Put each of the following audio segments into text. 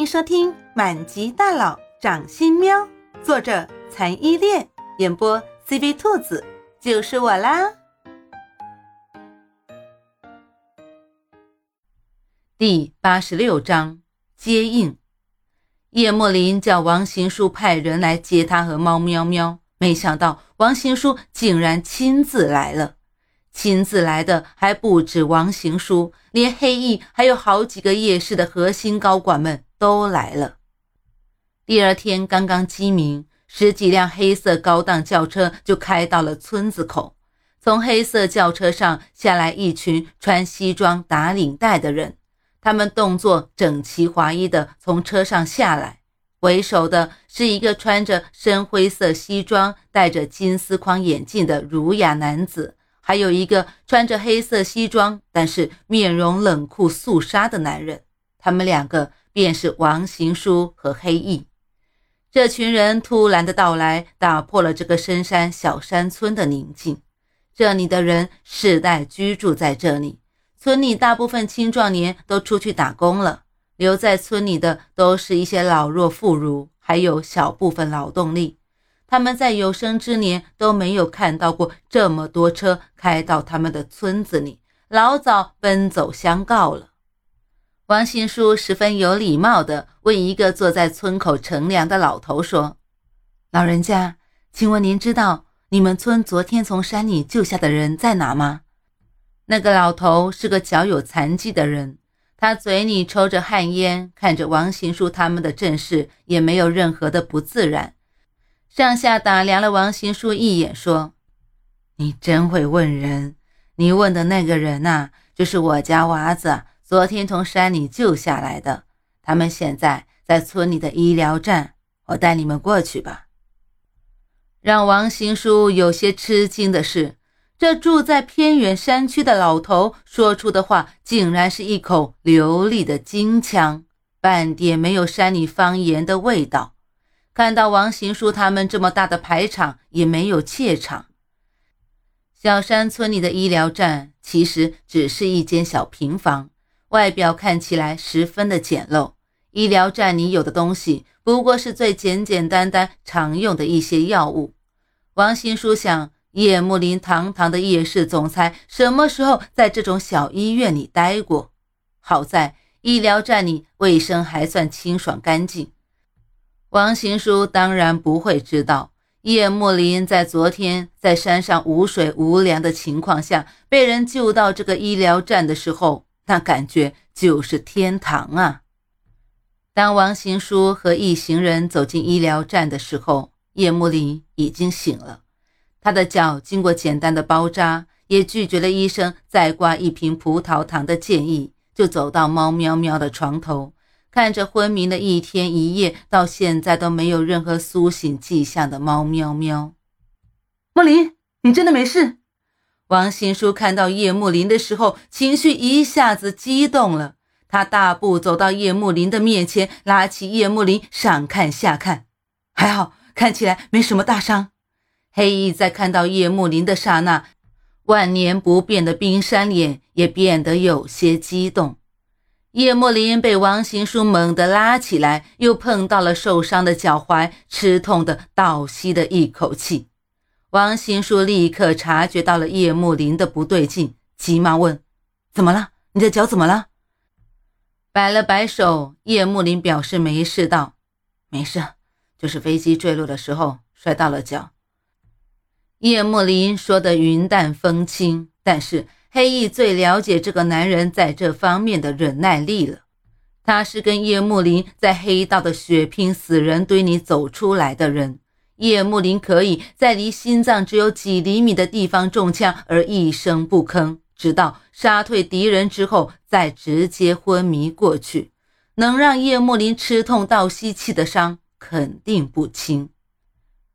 迎收听《满级大佬掌心喵》，作者残依恋，演播 CV 兔子，就是我啦。第八十六章接应。叶莫林叫王行书派人来接他和猫喵喵，没想到王行书竟然亲自来了。亲自来的还不止王行书，连黑翼还有好几个夜市的核心高管们都来了。第二天刚刚鸡鸣，十几辆黑色高档轿车就开到了村子口。从黑色轿车上下来一群穿西装打领带的人，他们动作整齐划一的从车上下来。为首的是一个穿着深灰色西装、戴着金丝框眼镜的儒雅男子。还有一个穿着黑色西装，但是面容冷酷肃杀的男人，他们两个便是王行书和黑翼。这群人突然的到来，打破了这个深山小山村的宁静。这里的人世代居住在这里，村里大部分青壮年都出去打工了，留在村里的都是一些老弱妇孺，还有小部分劳动力。他们在有生之年都没有看到过这么多车开到他们的村子里，老早奔走相告了。王新书十分有礼貌地问一个坐在村口乘凉的老头说：“老人家，请问您知道你们村昨天从山里救下的人在哪吗？”那个老头是个脚有残疾的人，他嘴里抽着旱烟，看着王行书他们的阵势，也没有任何的不自然。上下打量了王行书一眼，说：“你真会问人。你问的那个人呐，就是我家娃子，昨天从山里救下来的。他们现在在村里的医疗站，我带你们过去吧。”让王行书有些吃惊的是，这住在偏远山区的老头说出的话，竟然是一口流利的京腔，半点没有山里方言的味道。看到王行书他们这么大的排场，也没有怯场。小山村里的医疗站其实只是一间小平房，外表看起来十分的简陋。医疗站里有的东西，不过是最简简单单常用的一些药物。王行书想，叶慕林堂堂的叶氏总裁，什么时候在这种小医院里待过？好在医疗站里卫生还算清爽干净。王行书当然不会知道，叶慕林在昨天在山上无水无粮的情况下被人救到这个医疗站的时候，那感觉就是天堂啊！当王行书和一行人走进医疗站的时候，叶幕林已经醒了，他的脚经过简单的包扎，也拒绝了医生再挂一瓶葡萄糖的建议，就走到猫喵喵的床头。看着昏迷了一天一夜，到现在都没有任何苏醒迹象的猫喵喵，莫林，你真的没事？王新书看到叶慕林的时候，情绪一下子激动了。他大步走到叶慕林的面前，拉起叶慕林，上看下看，还好，看起来没什么大伤。黑翼在看到叶慕林的刹那，万年不变的冰山脸也变得有些激动。叶莫林被王行书猛地拉起来，又碰到了受伤的脚踝，吃痛的倒吸了一口气。王新书立刻察觉到了叶慕林的不对劲，急忙问：“怎么了？你的脚怎么了？”摆了摆手，叶慕林表示没事，道：“没事，就是飞机坠落的时候摔到了脚。”叶慕林说的云淡风轻，但是。黑翼最了解这个男人在这方面的忍耐力了。他是跟叶慕林在黑道的血拼死人堆里走出来的人。叶慕林可以在离心脏只有几厘米的地方中枪而一声不吭，直到杀退敌人之后再直接昏迷过去，能让叶慕林吃痛到吸气的伤肯定不轻。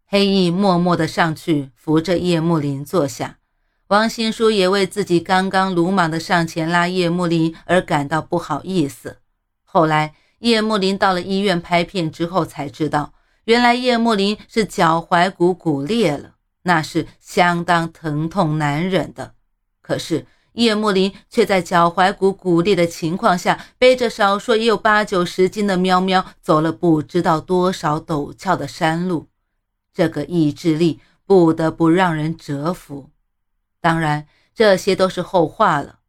黑翼默默地上去扶着叶慕林坐下。王新书也为自己刚刚鲁莽的上前拉叶慕林而感到不好意思。后来，叶慕林到了医院拍片之后，才知道原来叶慕林是脚踝骨骨裂了，那是相当疼痛难忍的。可是叶幕林却在脚踝骨骨裂的情况下，背着少说也有八九十斤的喵喵，走了不知道多少陡峭的山路。这个意志力不得不让人折服。当然，这些都是后话了。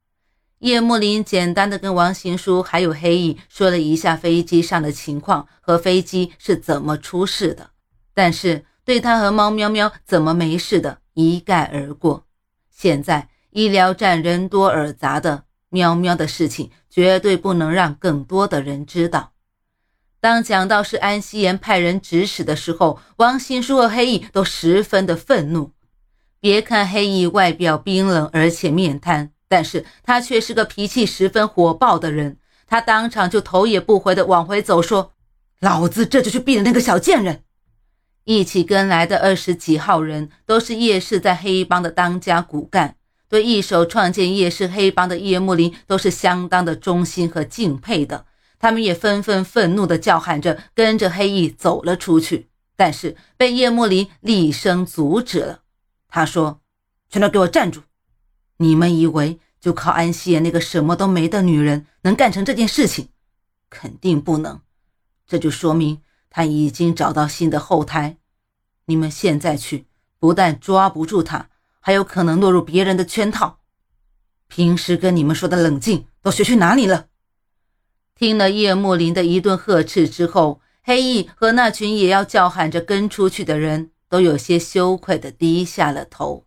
叶慕林简单的跟王行书还有黑翼说了一下飞机上的情况和飞机是怎么出事的，但是对他和猫喵喵怎么没事的一概而过。现在。医疗站人多耳杂的，喵喵的事情绝对不能让更多的人知道。当讲到是安希言派人指使的时候，王新书和黑翼都十分的愤怒。别看黑翼外表冰冷而且面瘫，但是他却是个脾气十分火爆的人。他当场就头也不回的往回走，说：“老子这就去毙了那个小贱人！”一起跟来的二十几号人都是叶氏在黑帮的当家骨干。对一手创建叶氏黑帮的叶幕林都是相当的忠心和敬佩的，他们也纷纷愤怒地叫喊着，跟着黑翼走了出去，但是被叶幕林厉声阻止了。他说：“全都给我站住！你们以为就靠安希言那个什么都没的女人能干成这件事情？肯定不能。这就说明他已经找到新的后台。你们现在去，不但抓不住他。”还有可能落入别人的圈套。平时跟你们说的冷静，都学去哪里了？听了叶幕林的一顿呵斥之后，黑翼和那群也要叫喊着跟出去的人都有些羞愧的低下了头。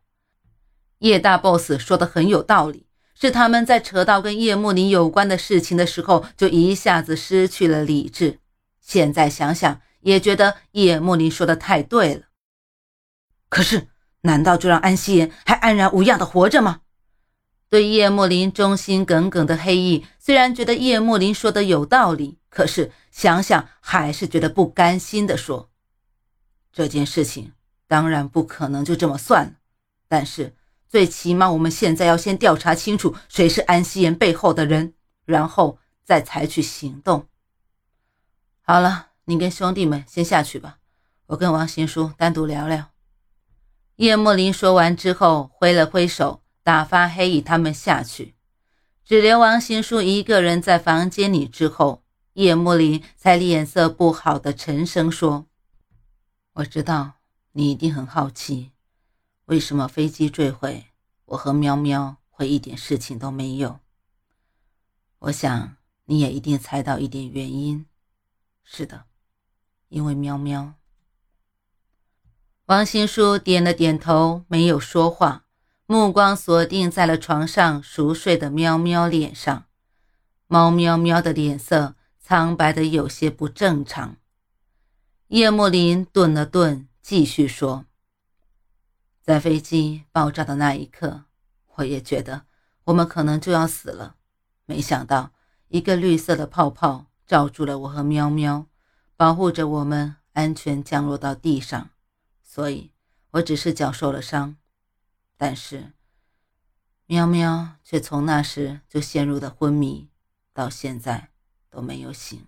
叶大 boss 说的很有道理，是他们在扯到跟叶幕林有关的事情的时候，就一下子失去了理智。现在想想，也觉得叶幕林说的太对了。可是。难道就让安希言还安然无恙的活着吗？对叶幕林忠心耿耿的黑翼，虽然觉得叶幕林说的有道理，可是想想还是觉得不甘心的说：“这件事情当然不可能就这么算了，但是最起码我们现在要先调查清楚谁是安希言背后的人，然后再采取行动。”好了，你跟兄弟们先下去吧，我跟王行书单独聊聊。叶幕林说完之后，挥了挥手，打发黑羽他们下去，只留王行书一个人在房间里。之后，叶幕林才脸色不好的沉声说：“我知道你一定很好奇，为什么飞机坠毁，我和喵喵会一点事情都没有。我想你也一定猜到一点原因。是的，因为喵喵。”王新书点了点头，没有说话，目光锁定在了床上熟睡的喵喵脸上。猫喵喵的脸色苍白的有些不正常。叶幕林顿了顿，继续说：“在飞机爆炸的那一刻，我也觉得我们可能就要死了。没想到，一个绿色的泡泡罩住了我和喵喵，保护着我们安全降落到地上。”所以，我只是脚受了伤，但是，喵喵却从那时就陷入了昏迷，到现在都没有醒。